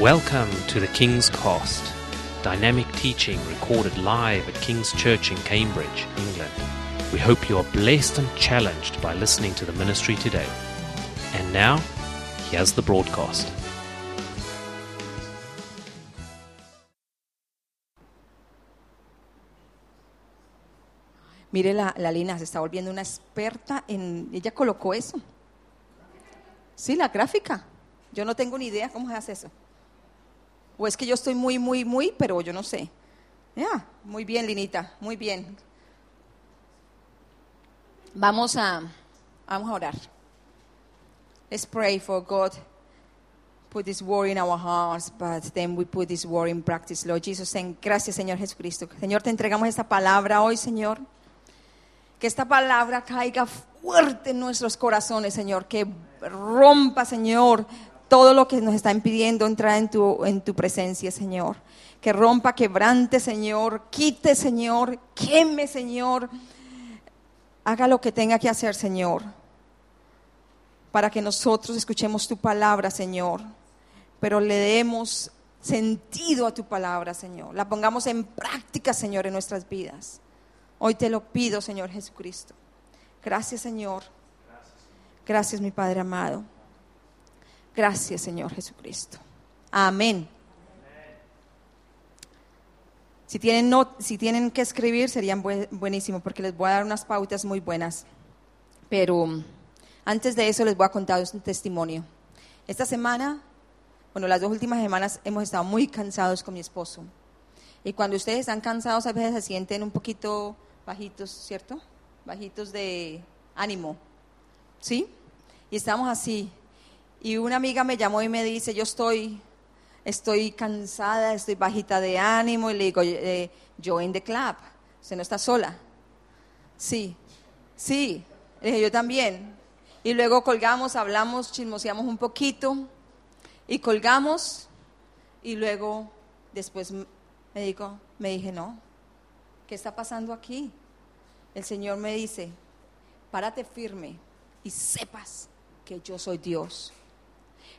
Welcome to the King's Cost, dynamic teaching recorded live at King's Church in Cambridge, England. We hope you are blessed and challenged by listening to the ministry today. And now, here's the broadcast. Mire, la, la Lina se está volviendo una experta en... Ella colocó eso. Sí, la gráfica. Yo no tengo ni idea cómo se hace eso. O es que yo estoy muy, muy, muy, pero yo no sé. Ya, muy bien, Linita, muy bien. Vamos a, orar. Let's pray for God. Put this word in our hearts, but then we put this word in practice, Lord Jesus. Gracias, Señor Jesucristo. Señor, te entregamos esta palabra hoy, Señor. Que esta palabra caiga fuerte en nuestros corazones, Señor. Que rompa, Señor, todo lo que nos está impidiendo entrar en tu, en tu presencia, Señor. Que rompa, quebrante, Señor. Quite, Señor. Queme, Señor. Haga lo que tenga que hacer, Señor. Para que nosotros escuchemos tu palabra, Señor. Pero le demos sentido a tu palabra, Señor. La pongamos en práctica, Señor, en nuestras vidas. Hoy te lo pido, Señor Jesucristo. Gracias, Señor. Gracias, mi Padre amado. Gracias, Señor Jesucristo. Amén. Si tienen, no- si tienen que escribir, serían bue- buenísimo, porque les voy a dar unas pautas muy buenas. Pero um, antes de eso, les voy a contar un testimonio. Esta semana, bueno, las dos últimas semanas hemos estado muy cansados con mi esposo. Y cuando ustedes están cansados, a veces se sienten un poquito bajitos, ¿cierto? Bajitos de ánimo. ¿Sí? Y estamos así. Y una amiga me llamó y me dice, yo estoy, estoy cansada, estoy bajita de ánimo. Y le digo, eh, join the club. Usted no está sola. Sí, sí. Le dije, yo también. Y luego colgamos, hablamos, chismoseamos un poquito. Y colgamos. Y luego, después me dijo, me dije, no, ¿qué está pasando aquí? El Señor me dice, párate firme y sepas que yo soy Dios.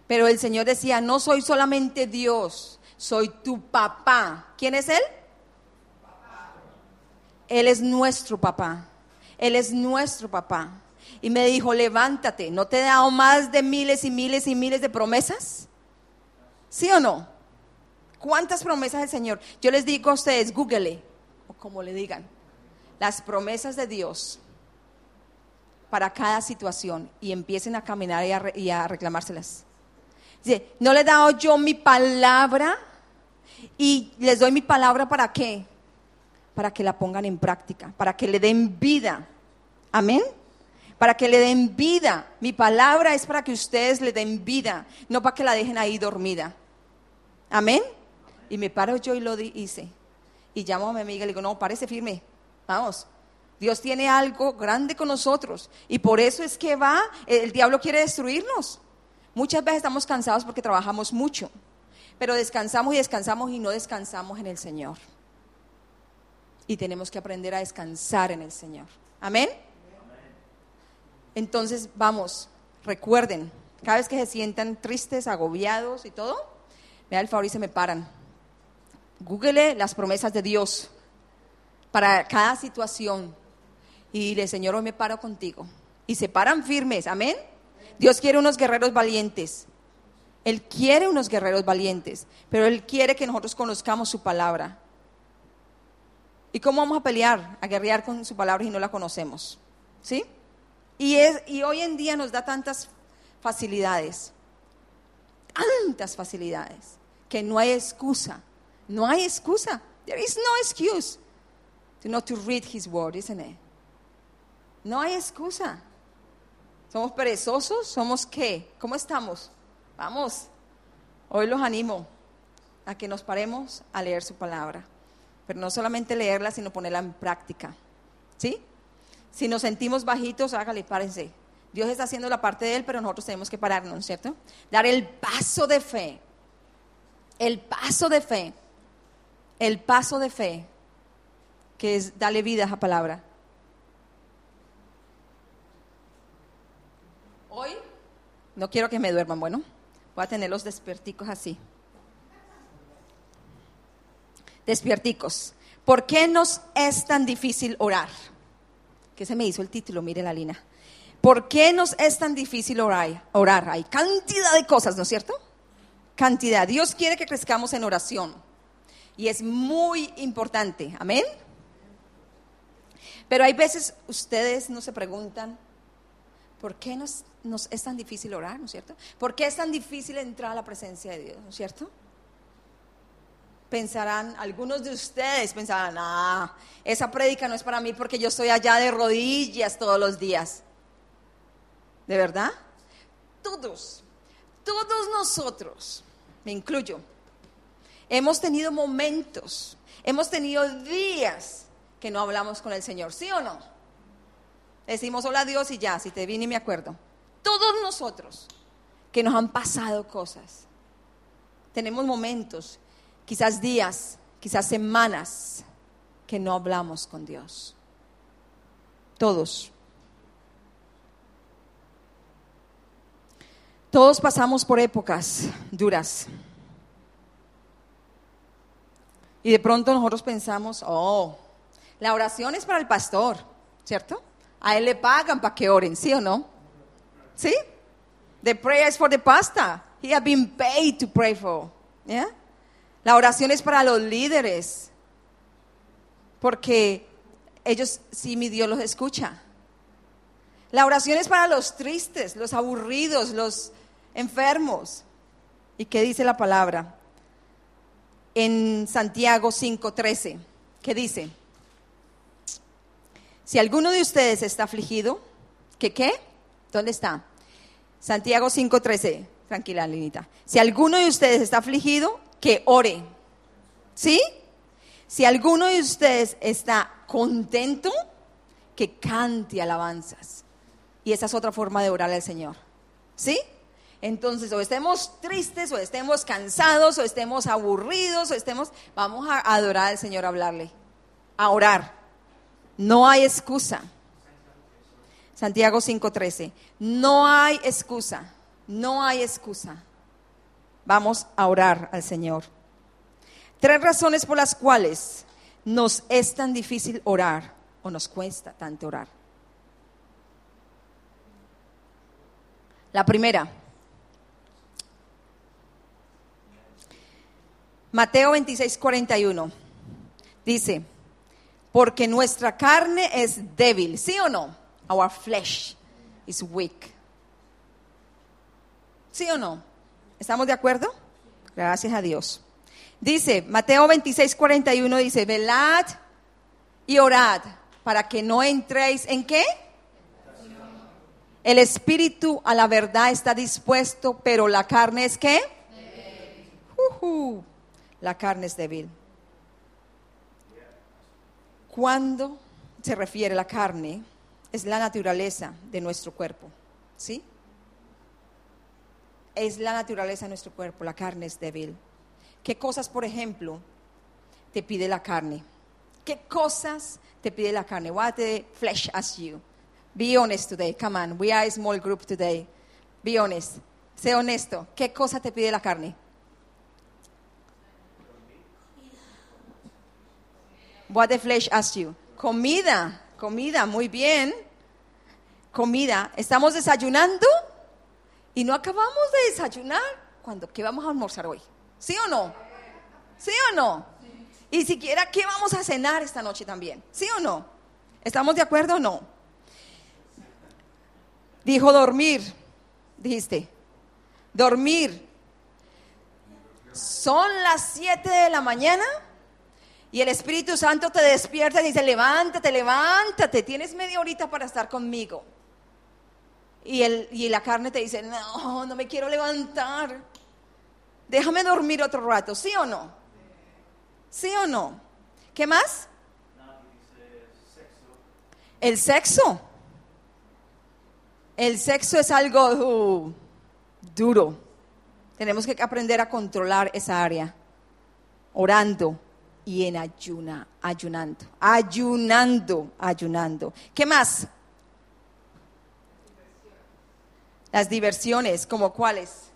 Pero el Señor decía, no soy solamente Dios, soy tu papá. ¿Quién es Él? Él es nuestro papá. Él es nuestro papá. Y me dijo, levántate, ¿no te he dado más de miles y miles y miles de promesas? ¿Sí o no? ¿Cuántas promesas del Señor? Yo les digo a ustedes, google, o como le digan, las promesas de Dios para cada situación y empiecen a caminar y a, re- y a reclamárselas. Dice, no le he dado yo mi palabra y les doy mi palabra para qué? Para que la pongan en práctica, para que le den vida. Amén. Para que le den vida. Mi palabra es para que ustedes le den vida, no para que la dejen ahí dormida. Amén. Y me paro yo y lo hice. Y llamo a mi amiga y le digo, no, parece firme. Vamos. Dios tiene algo grande con nosotros. Y por eso es que va, el diablo quiere destruirnos. Muchas veces estamos cansados porque trabajamos mucho. Pero descansamos y descansamos y no descansamos en el Señor. Y tenemos que aprender a descansar en el Señor. Amén. Entonces, vamos, recuerden, cada vez que se sientan tristes, agobiados y todo, me da el favor y se me paran. Google las promesas de Dios para cada situación. Y dile, Señor, hoy me paro contigo. Y se paran firmes, amén. Dios quiere unos guerreros valientes. Él quiere unos guerreros valientes, pero Él quiere que nosotros conozcamos su palabra. ¿Y cómo vamos a pelear, a guerrear con su palabra si no la conocemos? ¿Sí? Y, es, y hoy en día nos da tantas facilidades, tantas facilidades, que no hay excusa. No hay excusa. There is no excuse to not to read His word, isn't it? No hay excusa. ¿Somos perezosos? ¿Somos qué? ¿Cómo estamos? Vamos. Hoy los animo a que nos paremos a leer su palabra. Pero no solamente leerla, sino ponerla en práctica. ¿Sí? Si nos sentimos bajitos, hágale, párense. Dios está haciendo la parte de Él, pero nosotros tenemos que pararnos, ¿cierto? Dar el paso de fe. El paso de fe. El paso de fe. Que es darle vida a esa palabra. Hoy no quiero que me duerman, bueno, voy a tener los desperticos así. despierticos. ¿Por qué nos es tan difícil orar? Que se me hizo el título, mire la línea. ¿Por qué nos es tan difícil orar? orar? Hay cantidad de cosas, ¿no es cierto? Cantidad. Dios quiere que crezcamos en oración. Y es muy importante. Amén. Pero hay veces ustedes no se preguntan, ¿por qué nos, es tan difícil orar, ¿no es cierto? ¿Por qué es tan difícil entrar a la presencia de Dios, ¿no es cierto? Pensarán, algunos de ustedes pensarán, ah, esa prédica no es para mí porque yo estoy allá de rodillas todos los días. ¿De verdad? Todos, todos nosotros, me incluyo, hemos tenido momentos, hemos tenido días que no hablamos con el Señor, ¿sí o no? Decimos hola a Dios y ya, si te vine me acuerdo. Todos nosotros que nos han pasado cosas, tenemos momentos, quizás días, quizás semanas, que no hablamos con Dios. Todos. Todos pasamos por épocas duras. Y de pronto nosotros pensamos, oh, la oración es para el pastor, ¿cierto? A él le pagan para que oren, ¿sí o no? ¿Sí? The prayer is for the pastor. He has been paid to pray for. ¿yeah? La oración es para los líderes. Porque ellos, sí, mi Dios los escucha. La oración es para los tristes, los aburridos, los enfermos. ¿Y qué dice la palabra? En Santiago 5:13, ¿qué dice? Si alguno de ustedes está afligido, ¿qué qué? ¿Dónde está? Santiago 5:13, tranquila, Linita. Si alguno de ustedes está afligido, que ore. ¿Sí? Si alguno de ustedes está contento, que cante alabanzas. Y esa es otra forma de orar al Señor. ¿Sí? Entonces, o estemos tristes, o estemos cansados, o estemos aburridos, o estemos, vamos a adorar al Señor, a hablarle, a orar. No hay excusa. Santiago 5:13. No hay excusa. No hay excusa. Vamos a orar al Señor. Tres razones por las cuales nos es tan difícil orar o nos cuesta tanto orar. La primera, Mateo 26, 41, dice, porque nuestra carne es débil, ¿sí o no? Our flesh is weak. ¿Sí o no? ¿Estamos de acuerdo? Gracias a Dios. Dice, Mateo 26, 41 dice, velad y orad para que no entréis en qué? El espíritu a la verdad está dispuesto, pero la carne es qué? la carne es débil. Cuando se refiere a la carne, es la naturaleza de nuestro cuerpo, ¿sí? Es la naturaleza de nuestro cuerpo, la carne es débil. ¿Qué cosas, por ejemplo, te pide la carne? ¿Qué cosas te pide la carne? What the flesh asks you? Be honest today, come on, we are a small group today. Be honest, sé honesto. ¿Qué cosa te pide la carne? What the flesh asks you. Comida, comida, muy bien. Comida. Estamos desayunando y no acabamos de desayunar. cuando ¿Qué vamos a almorzar hoy? ¿Sí o no? ¿Sí o no? Y siquiera, ¿qué vamos a cenar esta noche también? ¿Sí o no? ¿Estamos de acuerdo o no? Dijo dormir, dijiste. Dormir. Son las 7 de la mañana y el Espíritu Santo te despierta y dice, levántate, levántate, tienes media horita para estar conmigo. Y, el, y la carne te dice, no, no me quiero levantar. Déjame dormir otro rato, ¿sí o no? ¿Sí o no? ¿Qué más? El sexo. El sexo es algo uh, duro. Tenemos que aprender a controlar esa área, orando y en ayuna, ayunando, ayunando, ayunando. ¿Qué más? Las diversiones, ¿como cuáles?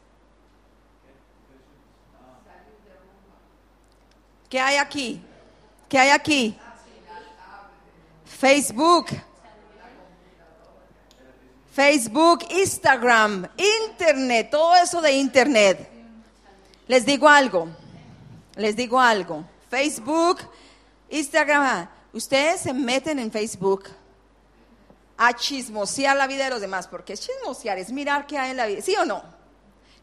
¿Qué hay aquí? ¿Qué hay aquí? Facebook. Facebook, Instagram, Internet, todo eso de Internet. Les digo algo, les digo algo. Facebook, Instagram, ustedes se meten en Facebook a chismosear la vida de los demás, porque es chismosear, es mirar qué hay en la vida, ¿sí o no?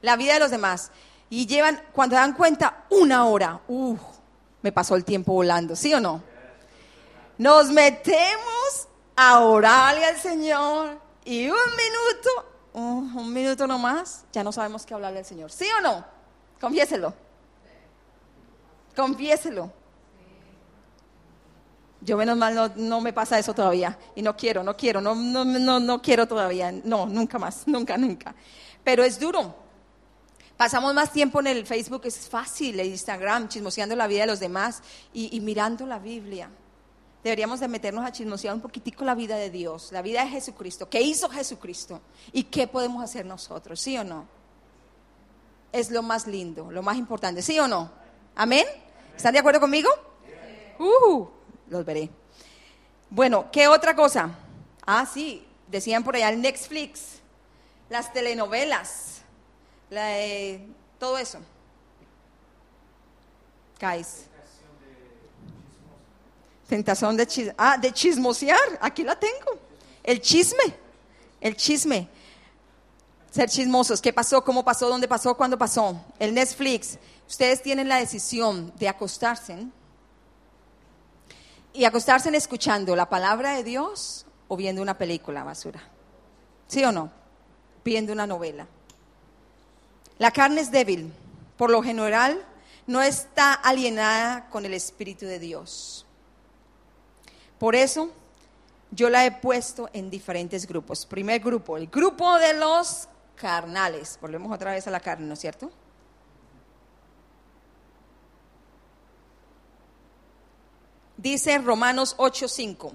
La vida de los demás. Y llevan, cuando dan cuenta, una hora. Uh, me pasó el tiempo volando, ¿sí o no? Nos metemos a orarle al Señor y un minuto, un, un minuto nomás, ya no sabemos qué hablarle al Señor, ¿sí o no? Confiéselo. Confiéselo. Yo menos mal no, no, me pasa eso todavía. Y no quiero, no quiero, no, no, no, no quiero todavía. No, nunca más, nunca, nunca. Pero es duro. Pasamos más tiempo en el Facebook, es fácil, el Instagram, chismoseando la vida de los demás y, y mirando la Biblia. Deberíamos de meternos a chismosear un poquitico la vida de Dios, la vida de Jesucristo. ¿Qué hizo Jesucristo? ¿Y qué podemos hacer nosotros? ¿Sí o no? Es lo más lindo, lo más importante. ¿Sí o no? ¿Amén? ¿Están de acuerdo conmigo? Uh, los veré. Bueno, ¿qué otra cosa? Ah, sí, decían por allá el Netflix, las telenovelas, la, eh, todo eso. Guys. Tentación de chismosear. Ah, de chismosear. Aquí la tengo. El chisme. El chisme. Ser chismosos. ¿Qué pasó? ¿Cómo pasó? ¿Dónde pasó? ¿Cuándo pasó? El Netflix. Ustedes tienen la decisión de acostarse y acostarse escuchando la palabra de Dios o viendo una película basura. ¿Sí o no? Viendo una novela. La carne es débil. Por lo general, no está alienada con el Espíritu de Dios. Por eso, yo la he puesto en diferentes grupos. Primer grupo, el grupo de los carnales. Volvemos otra vez a la carne, ¿no es cierto? Dice Romanos 8:5.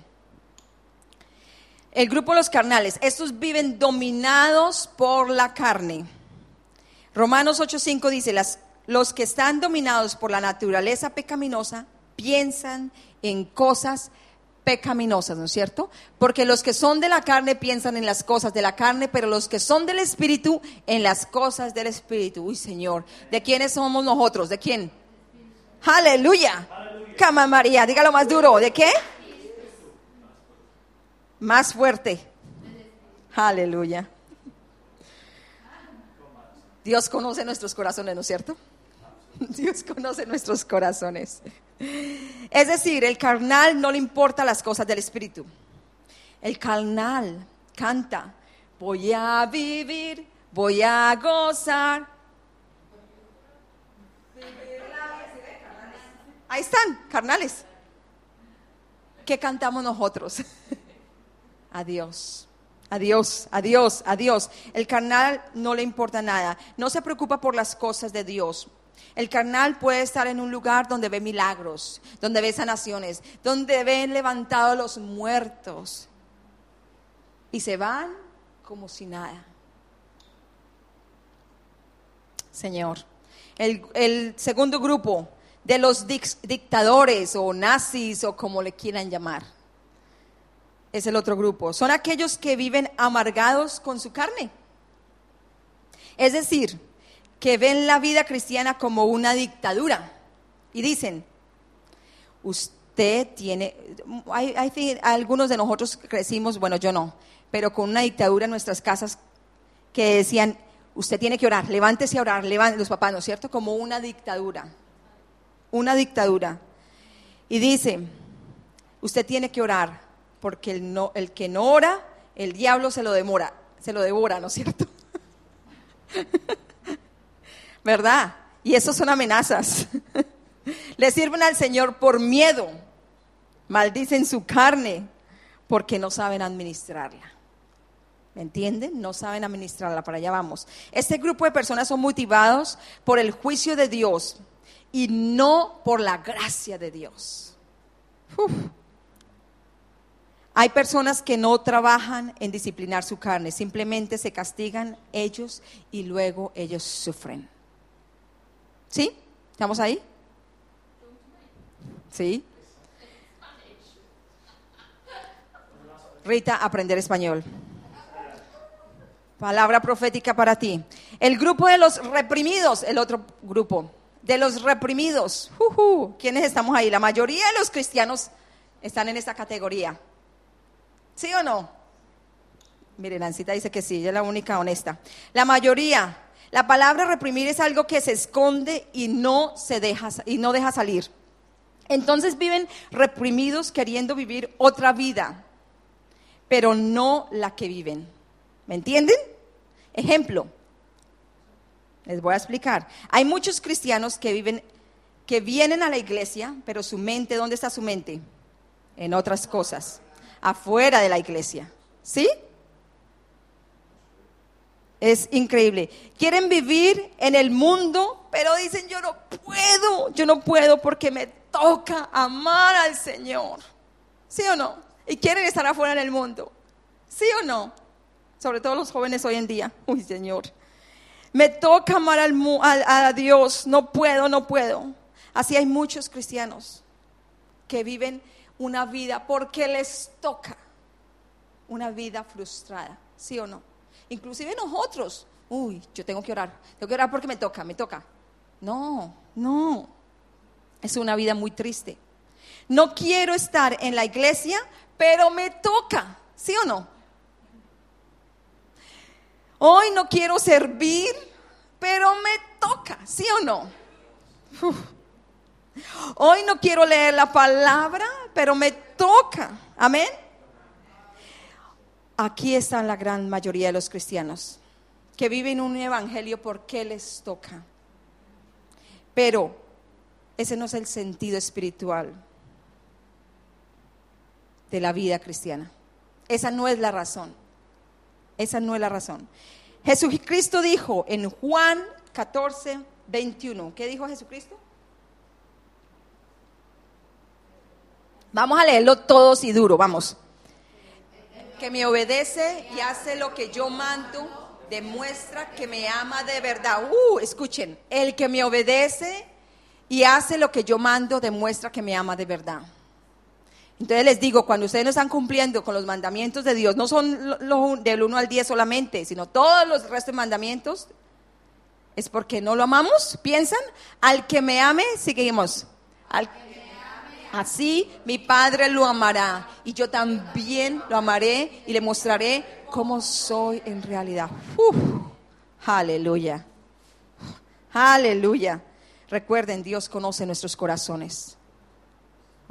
El grupo de los carnales, estos viven dominados por la carne. Romanos 8:5 dice, las, los que están dominados por la naturaleza pecaminosa piensan en cosas pecaminosas, ¿no es cierto? Porque los que son de la carne piensan en las cosas de la carne, pero los que son del Espíritu en las cosas del Espíritu. Uy, Señor, ¿de quiénes somos nosotros? ¿De quién? Aleluya. Cama María, dígalo más duro. ¿De qué? Más fuerte. Aleluya. Dios conoce nuestros corazones, ¿no es cierto? Dios conoce nuestros corazones. Es decir, el carnal no le importa las cosas del espíritu. El carnal canta, voy a vivir, voy a gozar. Ahí están, carnales. ¿Qué cantamos nosotros? Adiós. Adiós, adiós, adiós. El carnal no le importa nada. No se preocupa por las cosas de Dios. El carnal puede estar en un lugar donde ve milagros, donde ve sanaciones, donde ven levantados los muertos. Y se van como si nada. Señor. El, el segundo grupo de los dictadores o nazis o como le quieran llamar. Es el otro grupo. Son aquellos que viven amargados con su carne. Es decir, que ven la vida cristiana como una dictadura y dicen, usted tiene, hay, algunos de nosotros crecimos, bueno, yo no, pero con una dictadura en nuestras casas que decían, usted tiene que orar, levántese a orar, levántese, los papás, ¿no es cierto? Como una dictadura una dictadura. Y dice, usted tiene que orar, porque el, no, el que no ora, el diablo se lo demora, se lo devora, ¿no es cierto? ¿Verdad? Y eso son amenazas. Le sirven al Señor por miedo, maldicen su carne, porque no saben administrarla. ¿Me entienden? No saben administrarla, para allá vamos. Este grupo de personas son motivados por el juicio de Dios y no por la gracia de Dios. Hay personas que no trabajan en disciplinar su carne, simplemente se castigan ellos y luego ellos sufren. ¿Sí? ¿Estamos ahí? ¿Sí? Rita, aprender español. Palabra profética para ti. El grupo de los reprimidos, el otro grupo. De los reprimidos. Juju. ¿Quiénes estamos ahí? La mayoría de los cristianos están en esta categoría. ¿Sí o no? Mire, Nancita dice que sí, ella es la única honesta. La mayoría. La palabra reprimir es algo que se esconde y no se deja y no deja salir. Entonces viven reprimidos queriendo vivir otra vida, pero no la que viven. ¿Me entienden? Ejemplo. Les voy a explicar. Hay muchos cristianos que viven que vienen a la iglesia, pero su mente, ¿dónde está su mente? En otras cosas, afuera de la iglesia. ¿Sí? Es increíble. Quieren vivir en el mundo, pero dicen, yo no puedo, yo no puedo porque me toca amar al Señor. ¿Sí o no? Y quieren estar afuera en el mundo. ¿Sí o no? Sobre todo los jóvenes hoy en día. Uy, Señor. Me toca amar al, a, Dios. No puedo, no puedo. Así hay muchos cristianos que viven una vida porque les toca. Una vida frustrada. ¿Sí o no? Inclusive nosotros, uy, yo tengo que orar, tengo que orar porque me toca, me toca. No, no, es una vida muy triste. No quiero estar en la iglesia, pero me toca, ¿sí o no? Hoy no quiero servir, pero me toca, ¿sí o no? Hoy no quiero leer la palabra, pero me toca, amén. Aquí está la gran mayoría de los cristianos que viven un evangelio porque les toca. Pero ese no es el sentido espiritual de la vida cristiana. Esa no es la razón. Esa no es la razón. Jesucristo dijo en Juan 14, 21. ¿Qué dijo Jesucristo? Vamos a leerlo todos y duro, vamos que me obedece y hace lo que yo mando, demuestra que me ama de verdad. Uh, escuchen, el que me obedece y hace lo que yo mando, demuestra que me ama de verdad. Entonces les digo, cuando ustedes no están cumpliendo con los mandamientos de Dios, no son los del 1 al 10 solamente, sino todos los restos de mandamientos, es porque no lo amamos, piensan, al que me ame, seguimos. Al, Así mi Padre lo amará y yo también lo amaré y le mostraré cómo soy en realidad. aleluya. Aleluya. Recuerden, Dios conoce nuestros corazones.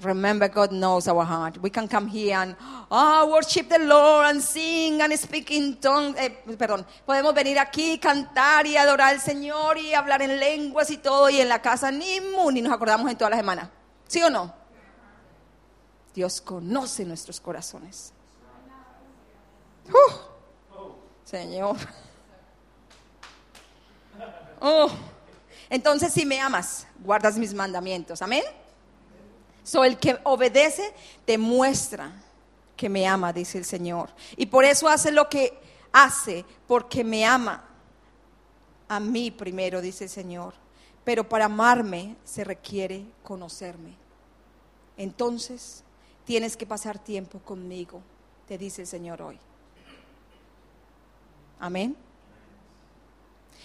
Remember, God knows our heart. We can come here and oh, worship the Lord and sing and speak in tongues. Eh, perdón, podemos venir aquí, cantar y adorar al Señor y hablar en lenguas y todo, y en la casa ni ni nos acordamos en toda la semana. ¿Sí o no? Dios conoce nuestros corazones. Señor. Oh. Entonces, si me amas, guardas mis mandamientos. Amén. So, el que obedece demuestra que me ama, dice el Señor. Y por eso hace lo que hace, porque me ama. A mí primero, dice el Señor. Pero para amarme se requiere conocerme. Entonces, Tienes que pasar tiempo conmigo, te dice el Señor hoy. Amén.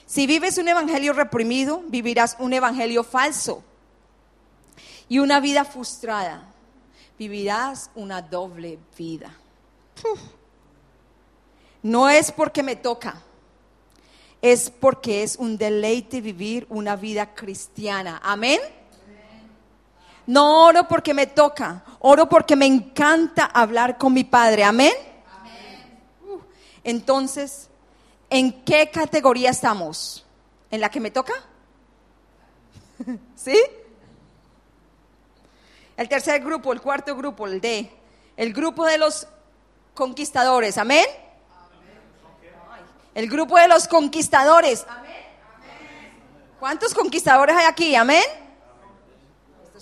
Si vives un evangelio reprimido, vivirás un evangelio falso y una vida frustrada. Vivirás una doble vida. No es porque me toca, es porque es un deleite vivir una vida cristiana. Amén. No oro porque me toca, oro porque me encanta hablar con mi Padre. Amén. Uh, entonces, ¿en qué categoría estamos? ¿En la que me toca? ¿Sí? El tercer grupo, el cuarto grupo, el D. El grupo de los conquistadores. Amén. El grupo de los conquistadores. ¿Cuántos conquistadores hay aquí? Amén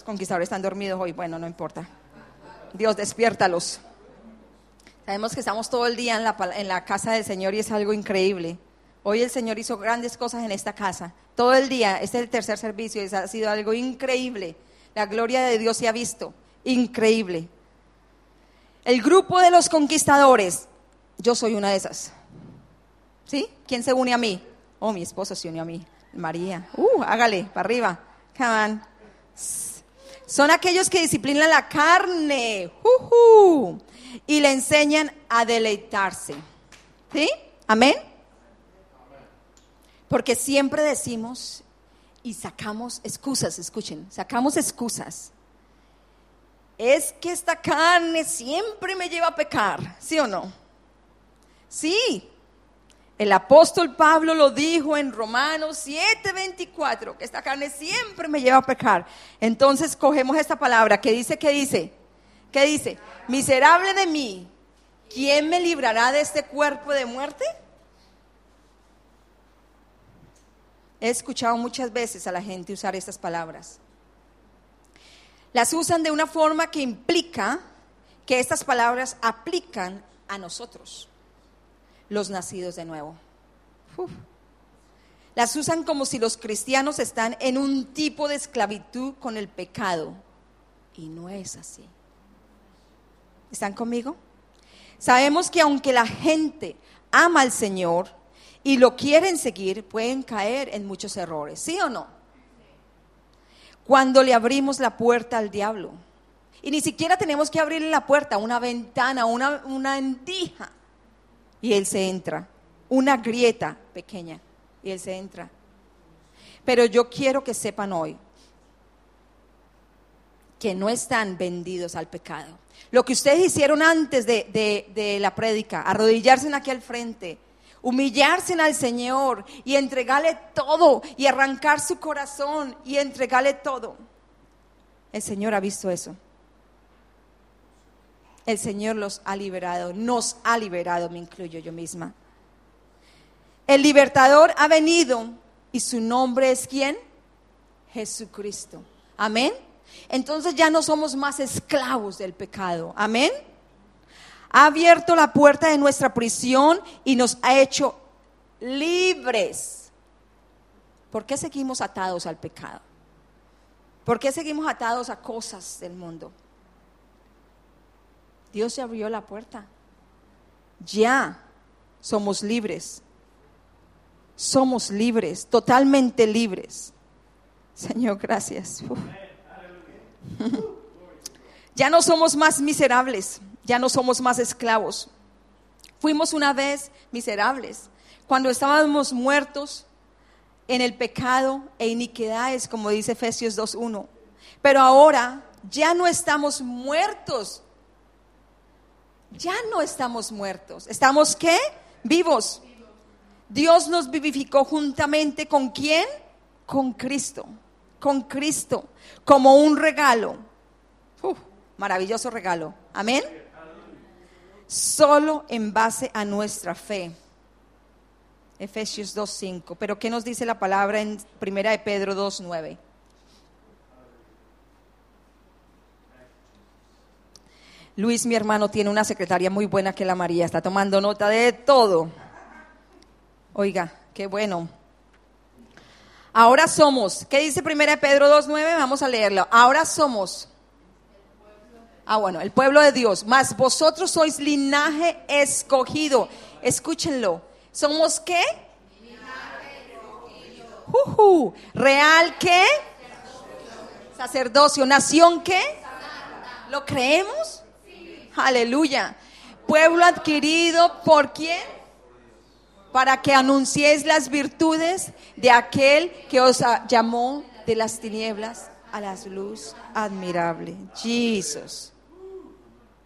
conquistadores están dormidos hoy. Bueno, no importa. Dios, despiértalos. Sabemos que estamos todo el día en la, en la casa del Señor y es algo increíble. Hoy el Señor hizo grandes cosas en esta casa. Todo el día, este es el tercer servicio y ha sido algo increíble. La gloria de Dios se ha visto. Increíble. El grupo de los conquistadores, yo soy una de esas. ¿Sí? ¿Quién se une a mí? Oh, mi esposo se unió a mí. María. Uh, hágale, para arriba. Come on. Son aquellos que disciplinan la carne uh y le enseñan a deleitarse. ¿Sí? Amén. Porque siempre decimos y sacamos excusas, escuchen, sacamos excusas. Es que esta carne siempre me lleva a pecar, ¿sí o no? Sí, el apóstol Pablo lo dijo en Romanos 7:24, que esta carne siempre me lleva a pecar. Entonces cogemos esta palabra que dice, ¿qué dice? ¿Qué dice? Miserable de mí, ¿quién me librará de este cuerpo de muerte? He escuchado muchas veces a la gente usar estas palabras. Las usan de una forma que implica que estas palabras aplican a nosotros los nacidos de nuevo. Las usan como si los cristianos están en un tipo de esclavitud con el pecado. Y no es así. ¿Están conmigo? Sabemos que aunque la gente ama al Señor y lo quieren seguir, pueden caer en muchos errores. ¿Sí o no? Cuando le abrimos la puerta al diablo. Y ni siquiera tenemos que abrirle la puerta, una ventana, una, una y él se entra. Una grieta pequeña y él se entra. Pero yo quiero que sepan hoy que no están vendidos al pecado. Lo que ustedes hicieron antes de, la prédica, arrodillarse aquí al frente, humillarse al Señor y entregarle todo y arrancar su corazón y entregarle todo. El Señor ha visto eso el Señor los ha liberado, nos ha liberado, me incluyo yo misma. El libertador ha venido y su nombre es quién? Jesucristo. Amén. Entonces ya no somos más esclavos del pecado. Amén. Ha abierto la puerta de nuestra prisión y nos ha hecho libres. ¿Por qué seguimos atados al pecado? ¿Por qué seguimos atados a cosas del mundo? Dios se abrió la puerta. Ya somos libres. Somos libres, totalmente libres. Señor, gracias. Ya no somos más miserables, ya no somos más esclavos. Fuimos una vez miserables cuando estábamos muertos en el pecado e iniquidades, como dice Efesios 2.1. Pero ahora ya no estamos muertos ya no estamos muertos. ¿Estamos qué? Vivos. Dios nos vivificó juntamente con quién? Con Cristo. Con Cristo. Como un regalo. maravilloso regalo. Amén. Solo en base a nuestra fe. Efesios 2.5. Pero ¿qué nos dice la palabra en Primera de Pedro 2.9? Luis, mi hermano, tiene una secretaria muy buena que la María, está tomando nota de todo. Oiga, qué bueno. Ahora somos, ¿qué dice 1 Pedro 2.9? Vamos a leerlo. Ahora somos. Ah, bueno, el pueblo de Dios. Más vosotros sois linaje escogido. Escúchenlo. ¿Somos qué? Linaje escogido. ¿Real qué? Sacerdocio. ¿Nación qué? ¿Lo creemos? Aleluya. Pueblo adquirido por quién? Para que anunciéis las virtudes de aquel que os llamó de las tinieblas a la luz admirable. Jesús.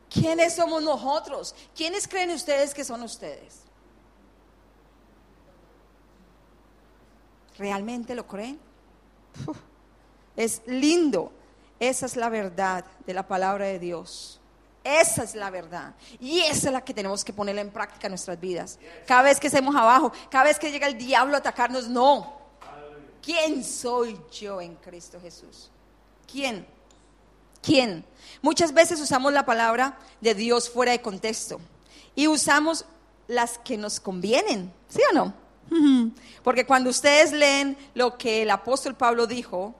¿Quiénes somos nosotros? ¿Quiénes creen ustedes que son ustedes? ¿Realmente lo creen? es lindo. Esa es la verdad de la palabra de Dios. Esa es la verdad. Y esa es la que tenemos que ponerla en práctica en nuestras vidas. Cada vez que estemos abajo, cada vez que llega el diablo a atacarnos, no. ¿Quién soy yo en Cristo Jesús? ¿Quién? ¿Quién? Muchas veces usamos la palabra de Dios fuera de contexto y usamos las que nos convienen, ¿sí o no? Porque cuando ustedes leen lo que el apóstol Pablo dijo,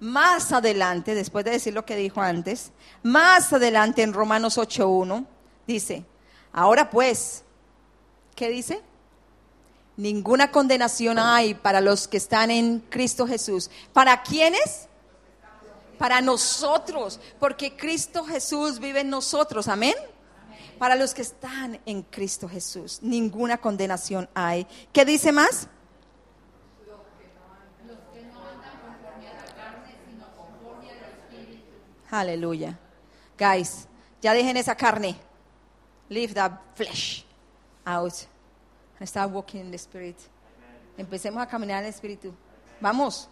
más adelante, después de decir lo que dijo antes, más adelante en Romanos 8.1, dice, ahora pues, ¿qué dice? Ninguna condenación hay para los que están en Cristo Jesús. ¿Para quiénes? Para nosotros, porque Cristo Jesús vive en nosotros, amén. Para los que están en Cristo Jesús, ninguna condenación hay. ¿Qué dice más? Aleluya. Guys, ya dejen esa carne. Leave that flesh out. And start walking in the spirit. Empecemos a caminar en el espíritu. Vamos.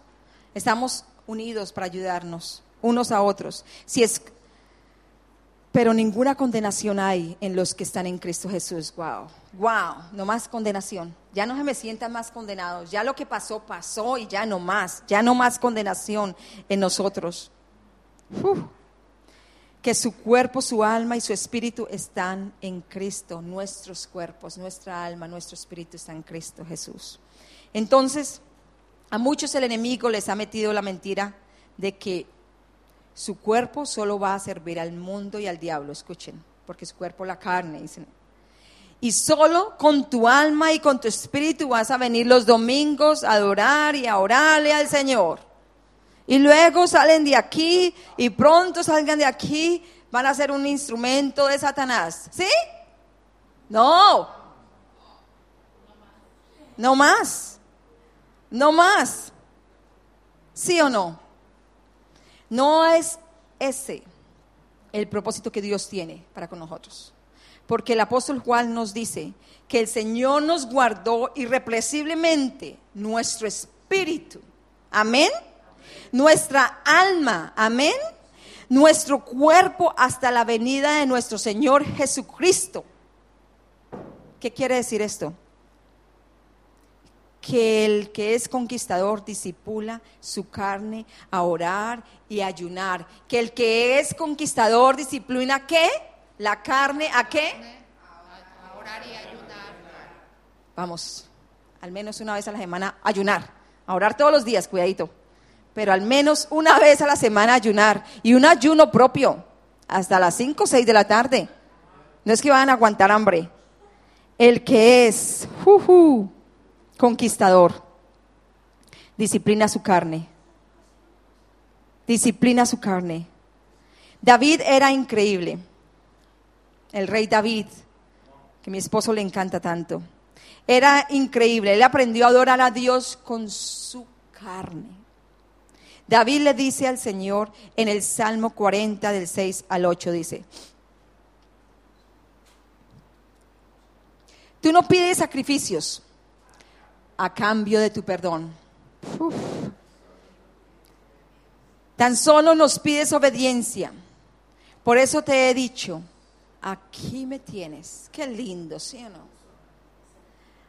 Estamos unidos para ayudarnos unos a otros. Si es pero ninguna condenación hay en los que están en Cristo Jesús. Wow, wow, no más condenación. Ya no se me sientan más condenados. Ya lo que pasó, pasó y ya no más. Ya no más condenación en nosotros. Que su cuerpo, su alma y su espíritu están en Cristo. Nuestros cuerpos, nuestra alma, nuestro espíritu están en Cristo Jesús. Entonces, a muchos el enemigo les ha metido la mentira de que su cuerpo solo va a servir al mundo y al diablo, escuchen, porque su cuerpo la carne. Dicen. Y solo con tu alma y con tu espíritu vas a venir los domingos a adorar y a orarle al Señor. Y luego salen de aquí y pronto salgan de aquí, van a ser un instrumento de Satanás. ¿Sí? No. No más. No más. ¿Sí o no? No es ese el propósito que Dios tiene para con nosotros. Porque el apóstol Juan nos dice que el Señor nos guardó irrepresiblemente nuestro espíritu. Amén. Nuestra alma. Amén. Nuestro cuerpo hasta la venida de nuestro Señor Jesucristo. ¿Qué quiere decir esto? Que el que es conquistador disipula su carne a orar y ayunar. Que el que es conquistador disciplina qué? La carne a qué? A orar y ayunar. Vamos, al menos una vez a la semana ayunar. A orar todos los días, cuidadito. Pero al menos una vez a la semana ayunar. Y un ayuno propio. Hasta las 5 o 6 de la tarde. No es que van a aguantar hambre. El que es, conquistador. Disciplina su carne. Disciplina su carne. David era increíble. El rey David, que mi esposo le encanta tanto. Era increíble. Él aprendió a adorar a Dios con su carne. David le dice al Señor en el Salmo 40 del 6 al 8, dice, tú no pides sacrificios a cambio de tu perdón. Tan solo nos pides obediencia. Por eso te he dicho, aquí me tienes. Qué lindo, ¿sí o no?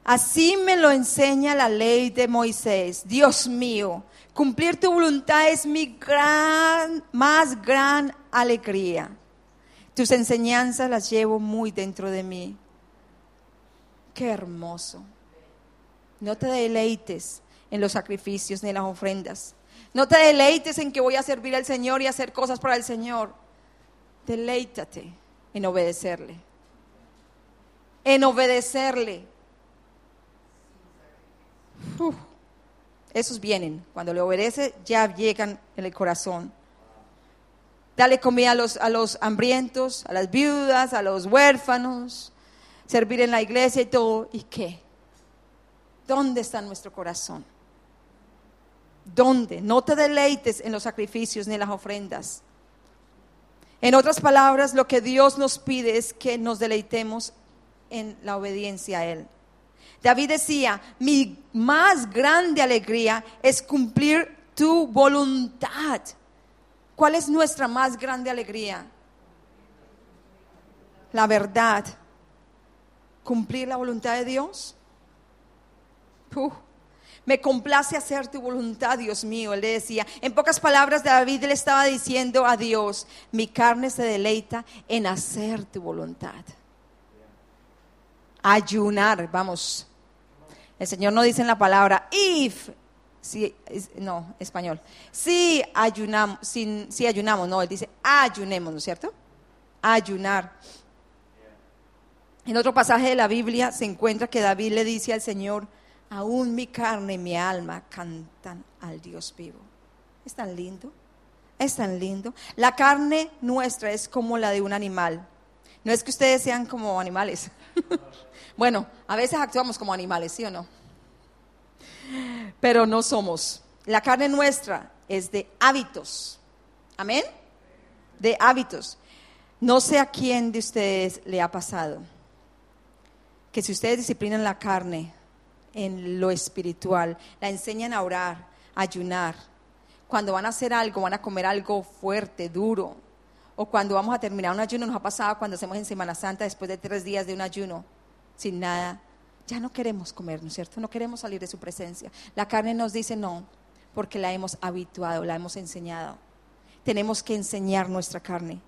Así me lo enseña la ley de Moisés. Dios mío, cumplir tu voluntad es mi gran, más gran alegría. Tus enseñanzas las llevo muy dentro de mí. Qué hermoso. No te deleites en los sacrificios ni en las ofrendas. No te deleites en que voy a servir al Señor y hacer cosas para el Señor. Deleítate en obedecerle. En obedecerle. esos vienen. Cuando le obedece, ya llegan en el corazón. Dale comida a los, a los hambrientos, a las viudas, a los huérfanos. Servir en la iglesia y todo. ¿Y qué? ¿Dónde está nuestro corazón? ¿Dónde? No te deleites en los sacrificios ni en las ofrendas. En otras palabras, lo que Dios nos pide es que nos deleitemos en la obediencia a Él. David decía, mi más grande alegría es cumplir tu voluntad. ¿Cuál es nuestra más grande alegría? La verdad. Cumplir la voluntad de Dios me complace hacer tu voluntad, Dios mío. Él le decía, en pocas palabras, David le estaba diciendo a Dios, mi carne se deleita en hacer tu voluntad. Ayunar, vamos. El Señor no dice en la palabra, if si, no, español. Si ayunamos, si, si ayunamos, no, él dice ayunemos, ¿no es cierto? Ayunar. En otro pasaje de la Biblia se encuentra que David le dice al Señor, aún mi carne y mi alma cantan al Dios vivo. Es tan lindo, es tan lindo. La carne nuestra es como la de un animal. No es que ustedes sean como animales. bueno, a veces actuamos como animales, ¿sí o no? Pero no somos. La carne nuestra es de hábitos. Amén. De hábitos. No sé a quién de ustedes le ha pasado que si ustedes disciplinan la carne en lo espiritual, la enseñan a orar, a ayunar, cuando van a hacer algo, van a comer algo fuerte, duro, o cuando vamos a terminar un ayuno, nos ha pasado cuando hacemos en Semana Santa, después de tres días de un ayuno, sin nada, ya no queremos comer, ¿no es cierto? No queremos salir de su presencia. La carne nos dice no, porque la hemos habituado, la hemos enseñado. Tenemos que enseñar nuestra carne.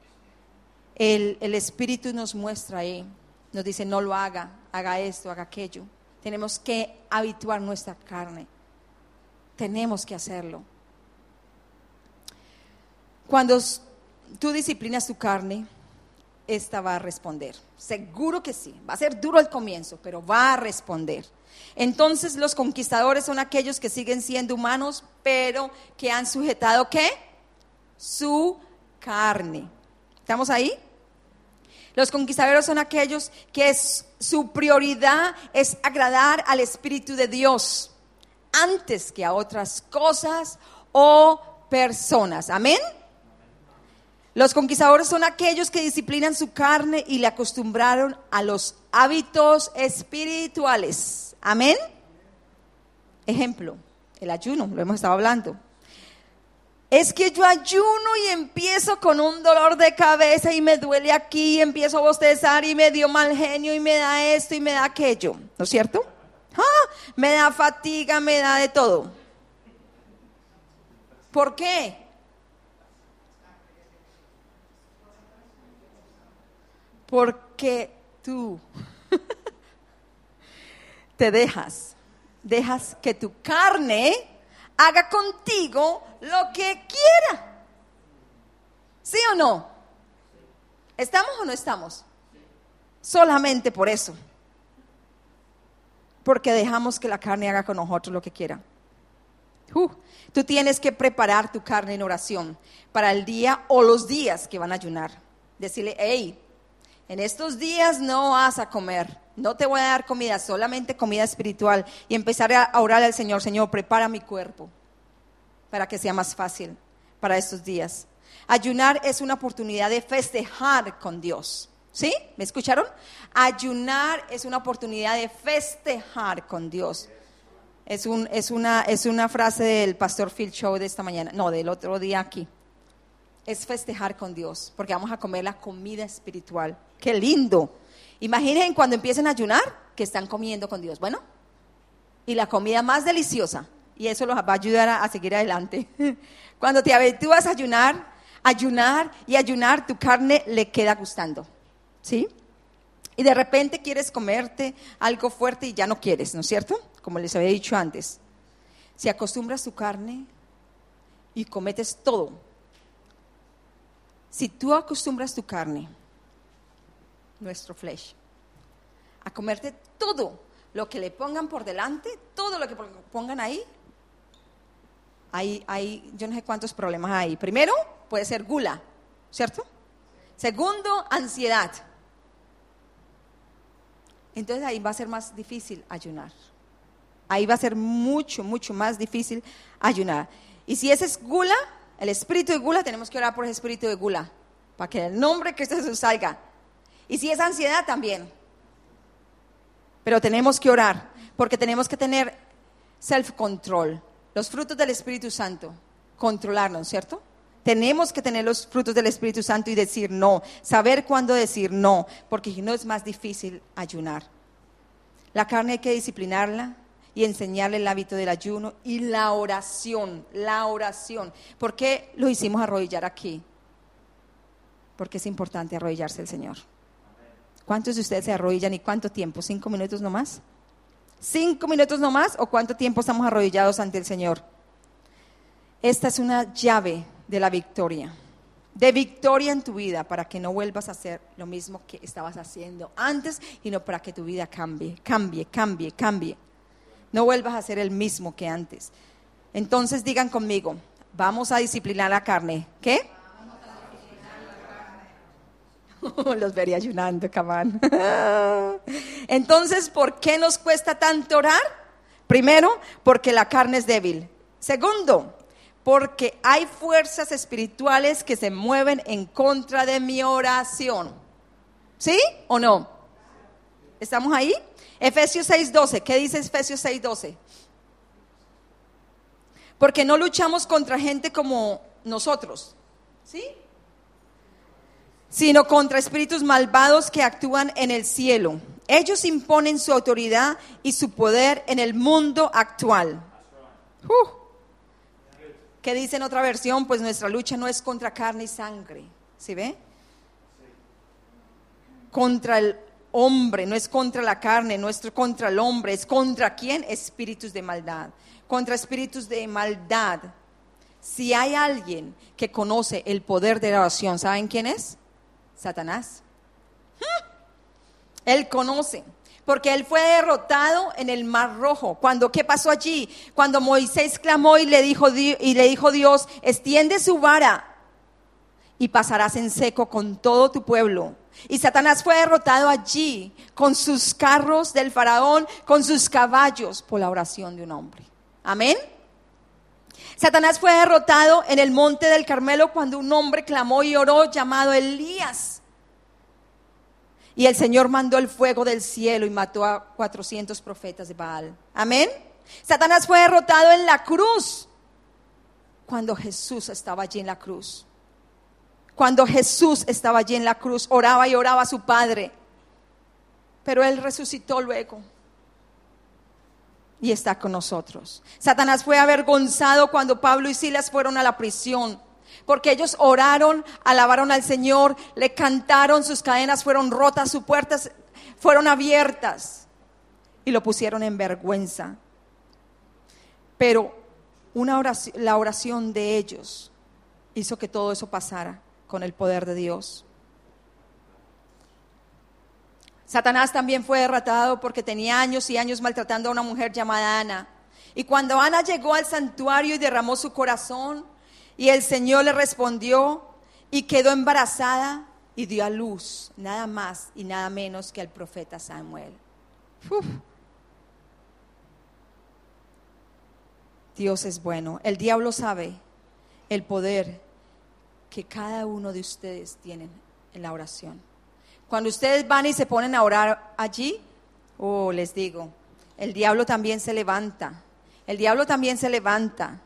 El, el Espíritu nos muestra ahí, nos dice no lo haga, haga esto, haga aquello. Tenemos que habituar nuestra carne. Tenemos que hacerlo. Cuando tú disciplinas tu carne, esta va a responder. Seguro que sí. Va a ser duro al comienzo, pero va a responder. Entonces los conquistadores son aquellos que siguen siendo humanos, pero que han sujetado ¿qué? Su carne. ¿Estamos ahí? Los conquistadores son aquellos que su prioridad es agradar al Espíritu de Dios antes que a otras cosas o personas. Amén. Los conquistadores son aquellos que disciplinan su carne y le acostumbraron a los hábitos espirituales. Amén. Ejemplo, el ayuno, lo hemos estado hablando. Es que yo ayuno y empiezo con un dolor de cabeza y me duele aquí y empiezo a bostezar y me dio mal genio y me da esto y me da aquello, ¿no es cierto? ¡Ah! Me da fatiga, me da de todo. ¿Por qué? Porque tú te dejas, dejas que tu carne haga contigo lo que quiera. ¿Sí o no? ¿Estamos o no estamos? Solamente por eso. Porque dejamos que la carne haga con nosotros lo que quiera. Uh, tú tienes que preparar tu carne en oración para el día o los días que van a ayunar. Decirle, hey, en estos días no vas a comer, no te voy a dar comida, solamente comida espiritual. Y empezar a orar al Señor, Señor, prepara mi cuerpo para que sea más fácil para estos días. Ayunar es una oportunidad de festejar con Dios. ¿Sí? ¿Me escucharon? Ayunar es una oportunidad de festejar con Dios. Es, un, es, una, es una frase del pastor Phil Show de esta mañana, no, del otro día aquí. Es festejar con Dios, porque vamos a comer la comida espiritual. ¡Qué lindo! Imaginen cuando empiecen a ayunar que están comiendo con Dios. Bueno, y la comida más deliciosa, y eso los va a ayudar a, seguir adelante. Cuando te habitúas a ayunar, ayunar y ayunar, tu carne le queda gustando. ¿Sí? Y de repente quieres comerte algo fuerte y ya no quieres, ¿no es cierto? Como les había dicho antes. Si acostumbras tu carne y cometes todo, si tú acostumbras tu carne, nuestro flesh, a comerte todo lo que le pongan por delante, todo lo que pongan ahí, hay, hay yo no sé cuántos problemas hay. Primero, puede ser gula, ¿cierto? Segundo, ansiedad. Entonces ahí va a ser más difícil ayunar. Ahí va a ser mucho, mucho más difícil ayunar. Y si ese es gula, el espíritu de gula, tenemos que orar por ese espíritu de gula, para que el nombre Cristo Jesús salga. Y si es ansiedad, también. Pero tenemos que orar, porque tenemos que tener self-control, los frutos del Espíritu Santo, controlarnos, ¿cierto? Tenemos que tener los frutos del Espíritu Santo y decir no, saber cuándo decir no, porque si no es más difícil ayunar. La carne hay que disciplinarla y enseñarle el hábito del ayuno y la oración, la oración. ¿Por qué lo hicimos arrodillar aquí? Porque es importante arrodillarse al Señor. ¿Cuántos de ustedes se arrodillan y cuánto tiempo? ¿Cinco minutos nomás? ¿Cinco minutos nomás o cuánto tiempo estamos arrodillados ante el Señor? Esta es una llave de la victoria, de victoria en tu vida para que no vuelvas a hacer lo mismo que estabas haciendo antes y no para que tu vida cambie, cambie, cambie, cambie. No vuelvas a ser el mismo que antes. Entonces digan conmigo, vamos a disciplinar la carne. ¿Qué? Los vería ayunando, cabán. Entonces, ¿por qué nos cuesta tanto orar? Primero, porque la carne es débil. Segundo, porque hay fuerzas espirituales que se mueven en contra de mi oración. ¿Sí o no? ¿Estamos ahí? Efesios 6:12. ¿Qué dice Efesios 6:12? Porque no luchamos contra gente como nosotros. ¿Sí? Sino contra espíritus malvados que actúan en el cielo. Ellos imponen su autoridad y su poder en el mundo actual. Uh. ¿Qué dice en otra versión? Pues nuestra lucha no es contra carne y sangre. ¿Sí ve? Contra el hombre, no es contra la carne, no es contra el hombre, es contra quién? Espíritus de maldad. Contra espíritus de maldad. Si hay alguien que conoce el poder de la oración, ¿saben quién es? Satanás. Él conoce, porque él fue derrotado en el Mar Rojo. Cuando qué pasó allí? Cuando Moisés clamó y le dijo y le dijo Dios, "Extiende su vara y pasarás en seco con todo tu pueblo." Y Satanás fue derrotado allí con sus carros del faraón, con sus caballos por la oración de un hombre. Amén. Satanás fue derrotado en el monte del Carmelo cuando un hombre clamó y oró llamado Elías. Y el Señor mandó el fuego del cielo y mató a 400 profetas de Baal. Amén. Satanás fue derrotado en la cruz cuando Jesús estaba allí en la cruz. Cuando Jesús estaba allí en la cruz, oraba y oraba a su Padre. Pero Él resucitó luego y está con nosotros. Satanás fue avergonzado cuando Pablo y Silas fueron a la prisión, porque ellos oraron, alabaron al Señor, le cantaron, sus cadenas fueron rotas, sus puertas fueron abiertas y lo pusieron en vergüenza. Pero una la oración de ellos hizo que todo eso pasara con el poder de Dios. Satanás también fue derrotado porque tenía años y años maltratando a una mujer llamada Ana. Y cuando Ana llegó al santuario y derramó su corazón, y el Señor le respondió y quedó embarazada y dio a luz nada más y nada menos que al profeta Samuel. Dios es bueno. El diablo sabe el poder que cada uno de ustedes tienen en la oración. Cuando ustedes van y se ponen a orar allí, oh, les digo, el diablo también se levanta. El diablo también se levanta.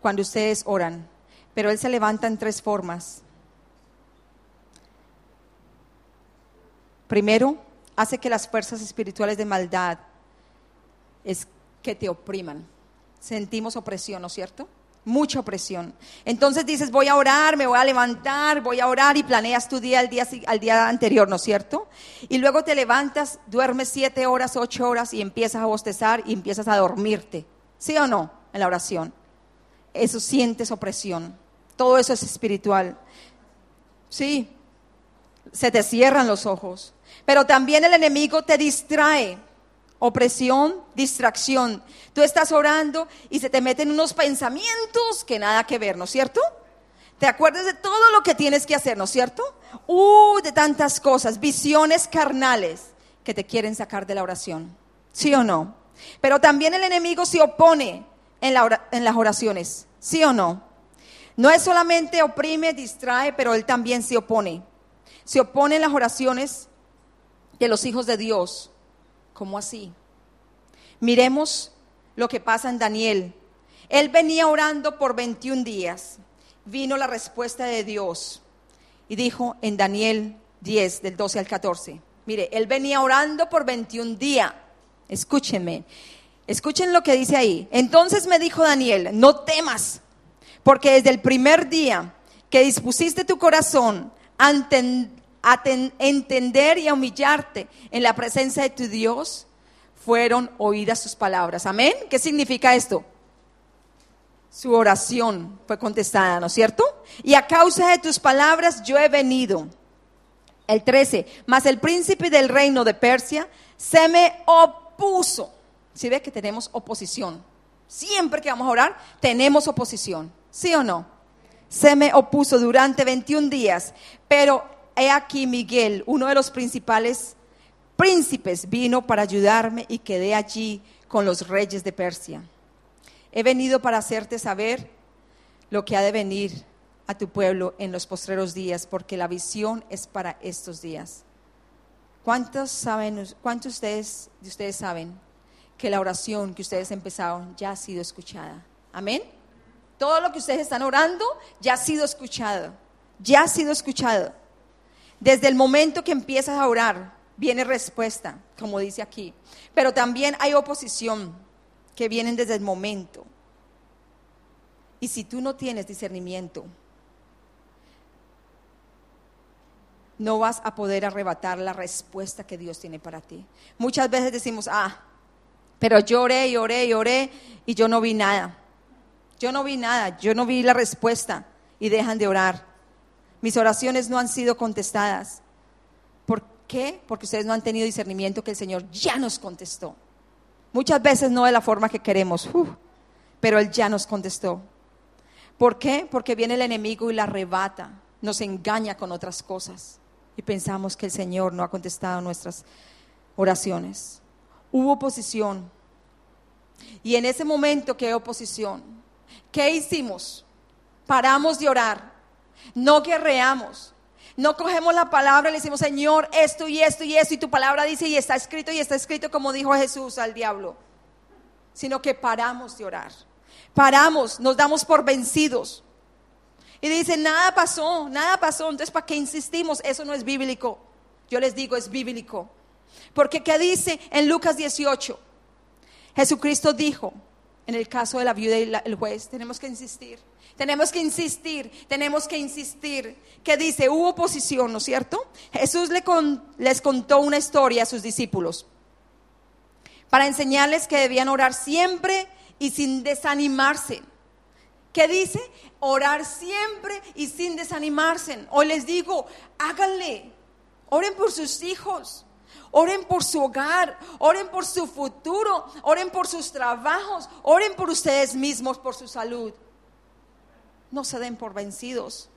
Cuando ustedes oran. Pero él se levanta en tres formas. Primero, hace que las fuerzas espirituales de maldad es que te opriman. Sentimos opresión, ¿no es cierto? Mucha opresión. Entonces dices, voy a orar, me voy a levantar, voy a orar y planeas tu día al día, al día anterior, ¿no es cierto? Y luego te levantas, duermes siete horas, ocho horas y empiezas a bostezar y empiezas a dormirte. ¿Sí o no? En la oración. Eso sientes opresión. Todo eso es espiritual. Sí, se te cierran los ojos. Pero también el enemigo te distrae opresión, distracción. Tú estás orando y se te meten unos pensamientos que nada que ver, ¿no es cierto? Te acuerdas de todo lo que tienes que hacer, ¿no es cierto? Uh, de tantas cosas, visiones carnales que te quieren sacar de la oración. ¿Sí o no? Pero también el enemigo se opone en, en las oraciones. ¿Sí o no? No es solamente oprime, distrae, pero él también se opone. Se opone en las oraciones de los hijos de Dios ¿Cómo así? Miremos lo que pasa en Daniel. Él venía orando por 21 días. Vino la respuesta de Dios y dijo en Daniel 10, del 12 al 14. Mire, él venía orando por 21 días. Escúchenme. Escuchen lo que dice ahí. Entonces me dijo Daniel, no temas, porque desde el primer día que dispusiste tu corazón ante a ten- entender y a humillarte en la presencia de tu Dios, fueron oídas sus palabras. Amén. ¿Qué significa esto? Su oración fue contestada, ¿no es cierto? Y a causa de tus palabras yo he venido. El 13, mas el príncipe del reino de Persia se me opuso. Si ve que tenemos oposición. Siempre que vamos a orar, tenemos oposición. ¿Sí o no? Se me opuso durante 21 días. Pero he aquí Miguel, uno de los principales príncipes, vino para ayudarme y quedé allí con los reyes de Persia. He venido para hacerte saber lo que ha de venir a tu pueblo en los postreros días, porque la visión es para estos días. ¿Cuántos saben, cuántos ustedes, de ustedes saben que la oración que ustedes empezaron ya ha sido escuchada? Amén. Todo lo que ustedes están orando ya ha sido escuchado. Ya ha sido escuchado. Desde el momento que empiezas a orar, viene respuesta, como dice aquí. Pero también hay oposición que vienen desde el momento. Y si tú no tienes discernimiento, no vas a poder arrebatar la respuesta que Dios tiene para ti. Muchas veces decimos, ah, pero lloré y oré y oré y yo no vi nada. Yo no vi nada, yo no vi la respuesta y dejan de orar. Mis oraciones no han sido contestadas. ¿Por qué? Porque ustedes no han tenido discernimiento que el Señor ya nos contestó. Muchas veces no de la forma que queremos, pero Él ya nos contestó. ¿Por qué? Porque viene el enemigo y la arrebata, nos engaña con otras cosas y pensamos que el Señor no ha contestado nuestras oraciones. Hubo oposición. Y en ese momento que hay oposición, ¿qué hicimos? Paramos de orar, no guerreamos, no cogemos la palabra y le decimos, Señor, esto y esto y esto, y tu palabra dice, y está escrito, y está escrito como dijo Jesús al diablo, sino que paramos de orar. Paramos, nos damos por vencidos. Y dice, nada pasó, nada pasó, entonces ¿para qué insistimos? Eso no es bíblico. Yo les digo, es bíblico. Porque ¿qué dice en Lucas 18? Jesucristo dijo, en el caso de la viuda y el juez, tenemos que insistir, tenemos que insistir, tenemos que insistir. ¿Qué dice? Hubo oposición, ¿no es cierto? Jesús le con- les contó una historia a sus discípulos para enseñarles que debían orar siempre y sin desanimarse. ¿Qué dice? Orar siempre y sin desanimarse. Hoy les digo, háganle, oren por sus hijos, oren por su hogar, oren por su futuro, oren por sus trabajos, oren por ustedes mismos, por su salud. No se den por vencidos.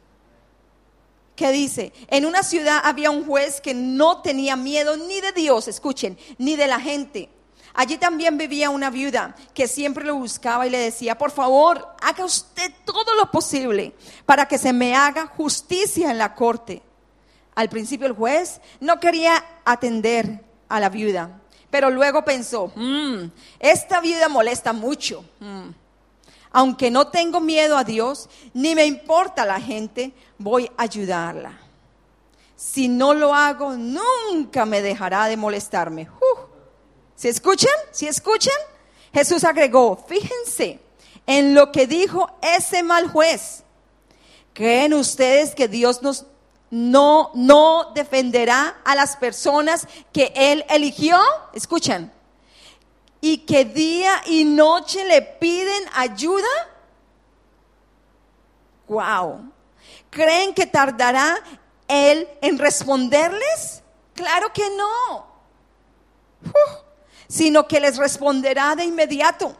¿Qué dice? En una ciudad había un juez que no tenía miedo ni de Dios, escuchen, ni de la gente. Allí también vivía una viuda que siempre lo buscaba y le decía, por favor, haga usted todo lo posible para que se me haga justicia en la corte. Al principio el juez no quería atender a la viuda, pero luego pensó, "Mm, esta viuda molesta mucho. Mm. Aunque no tengo miedo a Dios, ni me importa la gente, voy a ayudarla. Si no lo hago, nunca me dejará de molestarme. Uh. ¿Se escuchan? ¿Se escuchan? Jesús agregó, fíjense en lo que dijo ese mal juez. ¿Creen ustedes que Dios nos no no defenderá a las personas que él eligió? Escuchan. Y que día y noche le piden ayuda? Wow. ¿Creen que tardará él en responderles? Claro que no. Sino que les responderá de inmediato.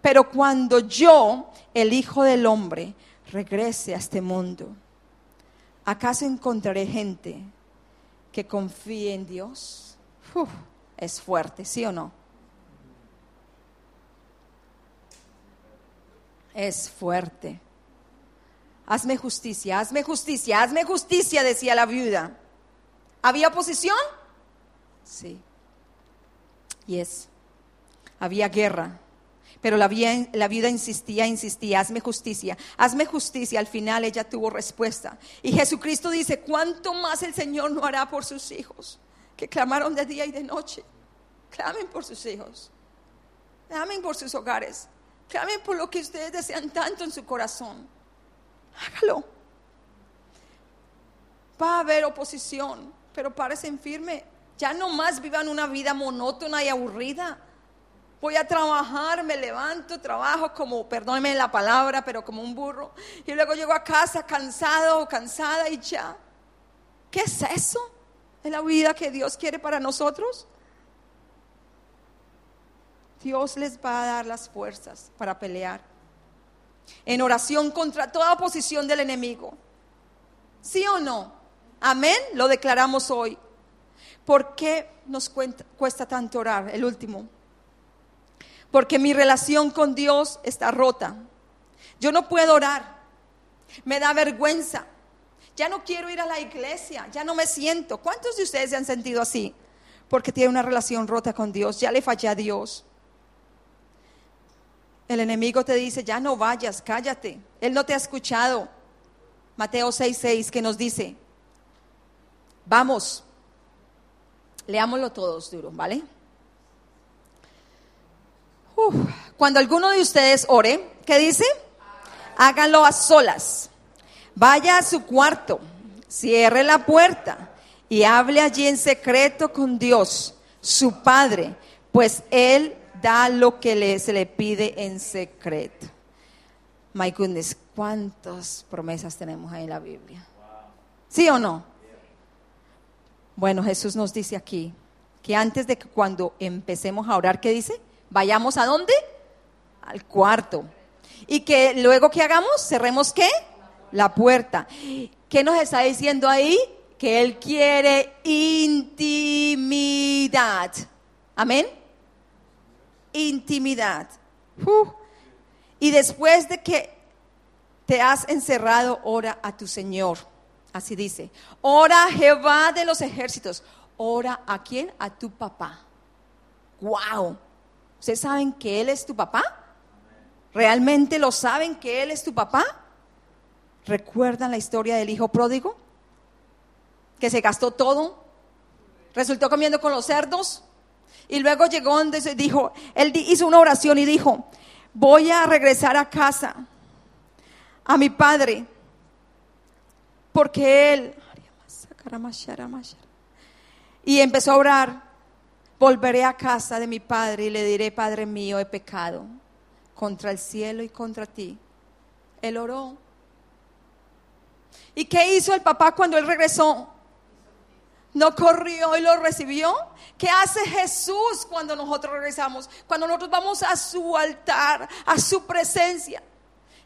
Pero cuando yo, el Hijo del Hombre, regrese a este mundo, ¿acaso encontraré gente que confíe en Dios? Es fuerte, ¿sí o no? Es fuerte. Hazme justicia, hazme justicia, hazme justicia, decía la viuda. ¿Había oposición? Sí. Yes. Había guerra. Pero la, la viuda insistía, insistía, hazme justicia, hazme justicia. Al final ella tuvo respuesta. Y Jesucristo dice, ¿cuánto más el Señor no hará por sus hijos? Que clamaron de día y de noche. Clamen por sus hijos. Clamen por sus hogares. Clamen por lo que ustedes desean tanto en su corazón. Hágalo. Va a haber oposición, pero párese en firme. Ya no más vivan una vida monótona y aburrida. Voy a trabajar, me levanto, trabajo como, perdónenme la palabra, pero como un burro. Y luego llego a casa cansado o cansada y ya. ¿Qué es eso? ¿Es la vida que Dios quiere para nosotros? Dios les va a dar las fuerzas para pelear. En oración contra toda oposición del enemigo. ¿Sí o no? Amén. Lo declaramos hoy. ¿Por qué nos cuesta tanto orar? El último. Porque mi relación con Dios está rota. Yo no puedo orar. Me da vergüenza. Ya no quiero ir a la iglesia. Ya no me siento. ¿Cuántos de ustedes se han sentido así? Porque tiene una relación rota con Dios. Ya le fallé a Dios. El enemigo te dice, ya no vayas, cállate. Él no te ha escuchado. Mateo 6:6 que nos dice, vamos, leámoslo todos duro, ¿vale? Cuando alguno de ustedes ore, ¿qué dice? Hágalo a solas. Vaya a su cuarto, cierre la puerta y hable allí en secreto con Dios, su Padre, pues Él da lo que se le pide en secreto. My goodness, ¿cuántas promesas tenemos ahí en la Biblia? ¿Sí o no? Bueno, Jesús nos dice aquí que antes de que cuando empecemos a orar, ¿qué dice? Vayamos a dónde? Al cuarto. Y que luego que hagamos, cerremos qué? La puerta. ¿Qué nos está diciendo ahí? Que Él quiere intimidad. Amén intimidad. Y después de que te has encerrado, ora a tu Señor. Así dice. Ora Jehová de los ejércitos. Ora a quién? A tu papá. Wow. ¿Ustedes saben que Él es tu papá? ¿Realmente lo saben que Él es tu papá? ¿Recuerdan la historia del hijo pródigo? Que se gastó todo. Resultó comiendo con los cerdos. Y luego llegó donde se dijo, él hizo una oración y dijo, voy a regresar a casa, a mi padre, porque él... Y empezó a orar, volveré a casa de mi padre y le diré, Padre mío, he pecado contra el cielo y contra ti. Él oró. ¿Y qué hizo el papá cuando él regresó? No corrió y lo recibió. ¿Qué hace Jesús cuando nosotros regresamos? Cuando nosotros vamos a su altar, a su presencia.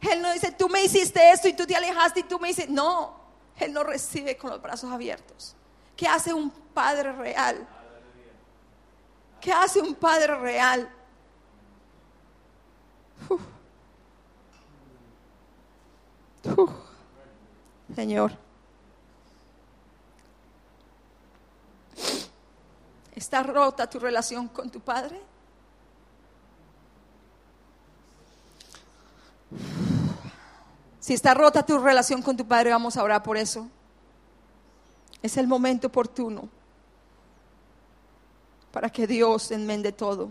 Él no dice, tú me hiciste esto y tú te alejaste y tú me dices, no, Él no recibe con los brazos abiertos. ¿Qué hace un padre real? ¿Qué hace un padre real? Señor. ¿Está rota tu relación con tu padre? Si está rota tu relación con tu padre, vamos a orar por eso. Es el momento oportuno para que Dios enmende todo.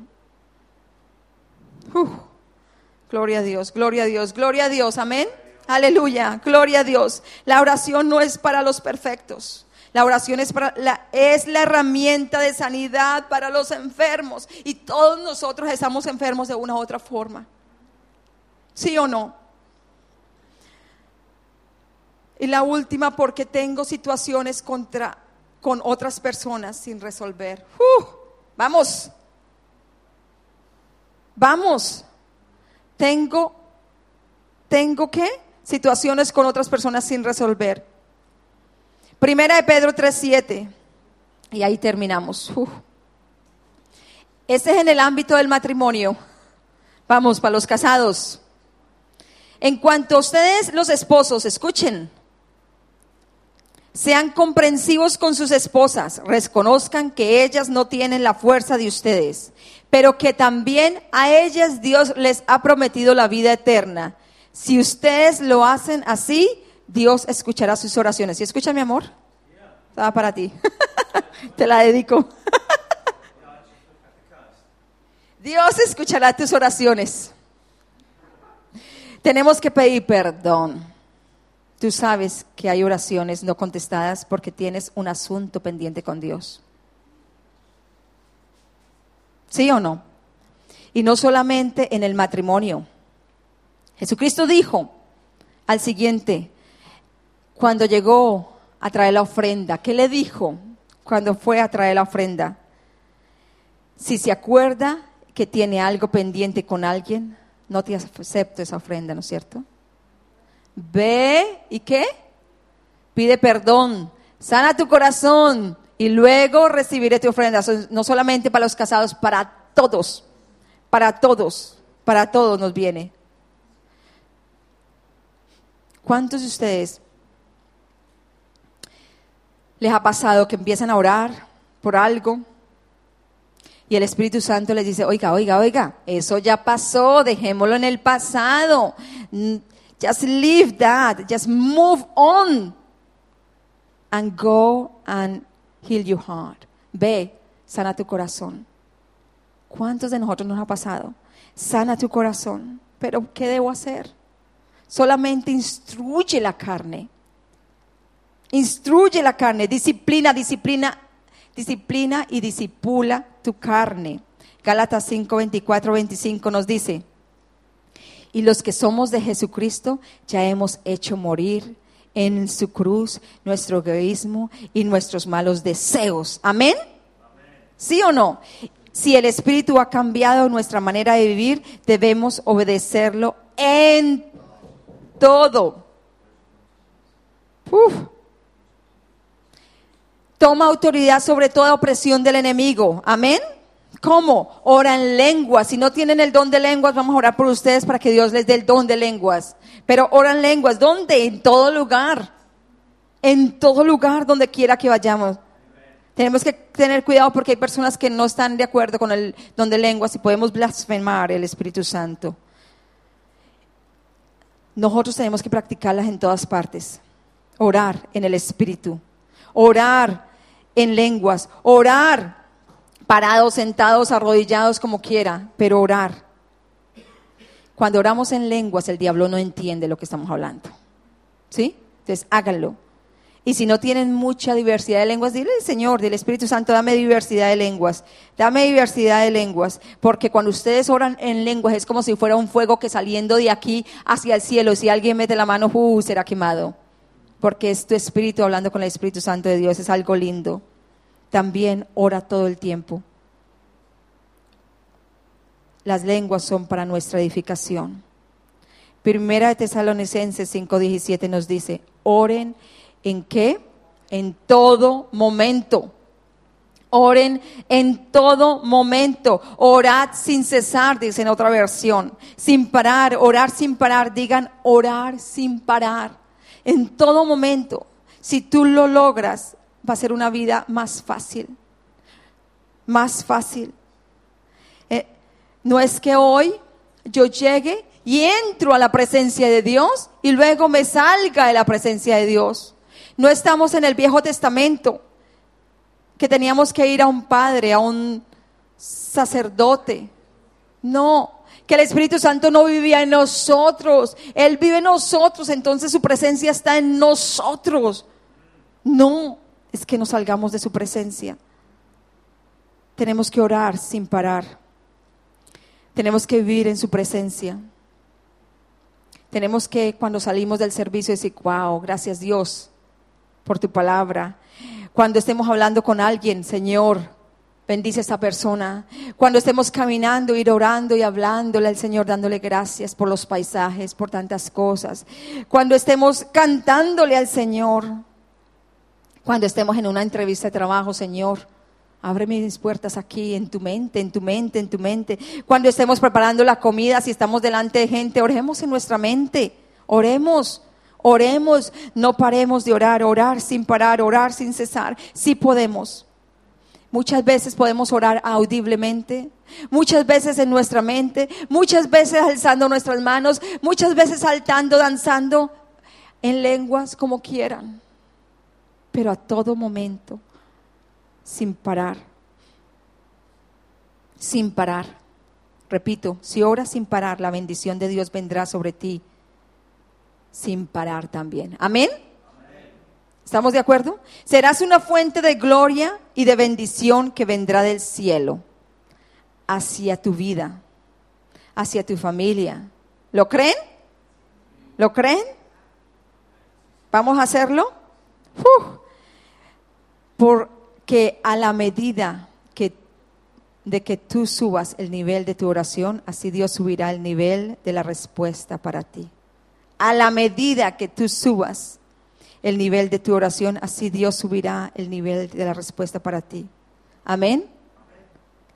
gloria a Dios, gloria a Dios, gloria a Dios, amén. Aleluya, gloria a Dios. La oración no es para los perfectos. La oración es, la, es la herramienta de sanidad para los enfermos y todos nosotros estamos enfermos de una u otra forma. ¿Sí o no? Y la última, porque tengo situaciones contra, con otras personas sin resolver. ¡Uh! vamos, vamos. Tengo, tengo qué? Situaciones con otras personas sin resolver. Primera de Pedro 3.7. Y ahí terminamos. Este es en el ámbito del matrimonio. Vamos, para los casados. En cuanto a ustedes, los esposos, escuchen. Sean comprensivos con sus esposas, reconozcan que ellas no tienen la fuerza de ustedes, pero que también a ellas Dios les ha prometido la vida eterna. Si ustedes lo hacen así, Dios escuchará sus oraciones. ¿Y escucha mi amor? Estaba para ti. Te la dedico. Dios escuchará tus oraciones. Tenemos que pedir perdón. Tú sabes que hay oraciones no contestadas porque tienes un asunto pendiente con Dios. ¿Sí o no? Y no solamente en el matrimonio. Jesucristo dijo al siguiente, cuando llegó a traer la ofrenda, ¿qué le dijo cuando fue a traer la ofrenda? Si se acuerda que tiene algo pendiente con alguien, no te acepto esa ofrenda, ¿no es cierto? Ve y qué? Pide perdón, sana tu corazón y luego recibiré tu ofrenda. No solamente para los casados, para todos, para todos, para todos nos viene. ¿Cuántos de ustedes les ha pasado que empiezan a orar por algo y el Espíritu Santo les dice, oiga, oiga, oiga, eso ya pasó, dejémoslo en el pasado. Just leave that, just move on and go and heal your heart. Ve, sana tu corazón. ¿Cuántos de nosotros nos ha pasado? Sana tu corazón. Pero ¿qué debo hacer? Solamente instruye la carne. Instruye la carne, disciplina, disciplina, disciplina y disipula tu carne. Gálatas 5, 24, 25 nos dice, y los que somos de Jesucristo ya hemos hecho morir en su cruz nuestro egoísmo y nuestros malos deseos. ¿Amén? ¿Sí o no? Si el Espíritu ha cambiado nuestra manera de vivir, debemos obedecerlo en todo. Toma autoridad sobre toda opresión del enemigo. Amén. ¿Cómo? Ora en lenguas. Si no tienen el don de lenguas, vamos a orar por ustedes para que Dios les dé el don de lenguas. Pero ora en lenguas. ¿Dónde? En todo lugar. En todo lugar donde quiera que vayamos. Tenemos que tener cuidado porque hay personas que no están de acuerdo con el don de lenguas y podemos blasfemar el Espíritu Santo. Nosotros tenemos que practicarlas en todas partes. Orar en el Espíritu. Orar en lenguas. Orar parados, sentados, arrodillados, como quiera, pero orar. Cuando oramos en lenguas, el diablo no entiende lo que estamos hablando. ¿Sí? Entonces, háganlo. Y si no tienen mucha diversidad de lenguas, dile, Señor, del Espíritu Santo, dame diversidad de lenguas. Dame diversidad de lenguas. Porque cuando ustedes oran en lenguas es como si fuera un fuego que saliendo de aquí hacia el cielo, si alguien mete la mano, uh, será quemado. Porque es tu Espíritu hablando con el Espíritu Santo de Dios, es algo lindo también ora todo el tiempo. Las lenguas son para nuestra edificación. Primera de Tesalonicenses 5:17 nos dice, oren en qué? En todo momento. Oren en todo momento. Orad sin cesar, dice en otra versión. Sin parar, orar sin parar. Digan orar sin parar. En todo momento. Si tú lo logras, va a ser una vida más fácil, más fácil. Eh, no es que hoy yo llegue y entro a la presencia de Dios y luego me salga de la presencia de Dios. No estamos en el Viejo Testamento, que teníamos que ir a un padre, a un sacerdote. No, que el Espíritu Santo no vivía en nosotros, Él vive en nosotros, entonces su presencia está en nosotros. No, es que nos salgamos de su presencia. Tenemos que orar sin parar. Tenemos que vivir en su presencia. Tenemos que cuando salimos del servicio decir, wow, gracias Dios por tu palabra. Cuando estemos hablando con alguien, Señor, bendice a esa persona. Cuando estemos caminando, ir orando y hablándole al Señor, dándole gracias por los paisajes, por tantas cosas. Cuando estemos cantándole al Señor, cuando estemos en una entrevista de trabajo, Señor, abre mis puertas aquí, en tu mente, en tu mente, en tu mente. Cuando estemos preparando la comida, si estamos delante de gente, oremos en nuestra mente, oremos. Oremos, no paremos de orar, orar sin parar, orar sin cesar. Sí podemos. Muchas veces podemos orar audiblemente, muchas veces en nuestra mente, muchas veces alzando nuestras manos, muchas veces saltando, danzando en lenguas como quieran pero a todo momento, sin parar, sin parar. Repito, si oras sin parar, la bendición de Dios vendrá sobre ti. sin parar también. Amén. ¿Estamos de acuerdo? Serás una fuente de gloria y de bendición que vendrá del cielo hacia tu vida, hacia tu familia. ¿Lo creen? ¿Lo creen? ¿Vamos a hacerlo? Porque a la medida que, de que tú subas el nivel de tu oración, así Dios subirá el nivel de la respuesta para ti. A la medida que tú subas el nivel de tu oración, así Dios subirá el nivel de la respuesta para ti. Amén.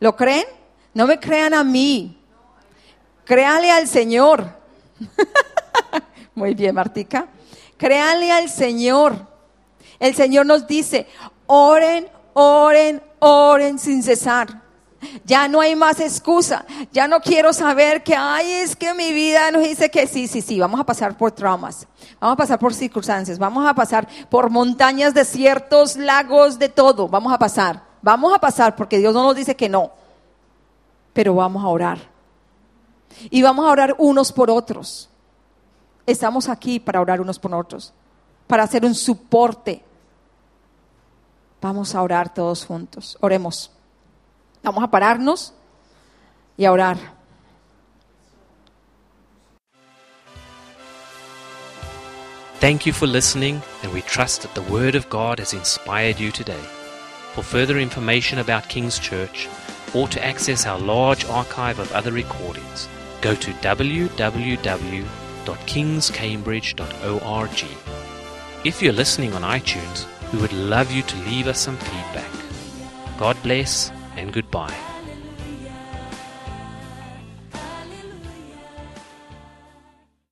¿Lo creen? No me crean a mí. Créale al Señor. Muy bien, Martica. Créanle al Señor. El Señor nos dice, oren, oren, oren sin cesar. Ya no hay más excusa. Ya no quiero saber que, ay, es que mi vida nos dice que sí, sí, sí, vamos a pasar por traumas. Vamos a pasar por circunstancias. Vamos a pasar por montañas, desiertos, lagos, de todo. Vamos a pasar. Vamos a pasar porque Dios no nos dice que no. Pero vamos a orar. Y vamos a orar unos por otros. Estamos aquí para orar unos por otros. Para hacer un soporte. Vamos a orar todos juntos. Oremos. Vamos a pararnos y a orar. Thank you for listening, and we trust that the Word of God has inspired you today. For further information about King's Church, or to access our large archive of other recordings, go to www.kingscambridge.org. If you're listening on iTunes, we would love you to leave us some feedback. God bless and goodbye.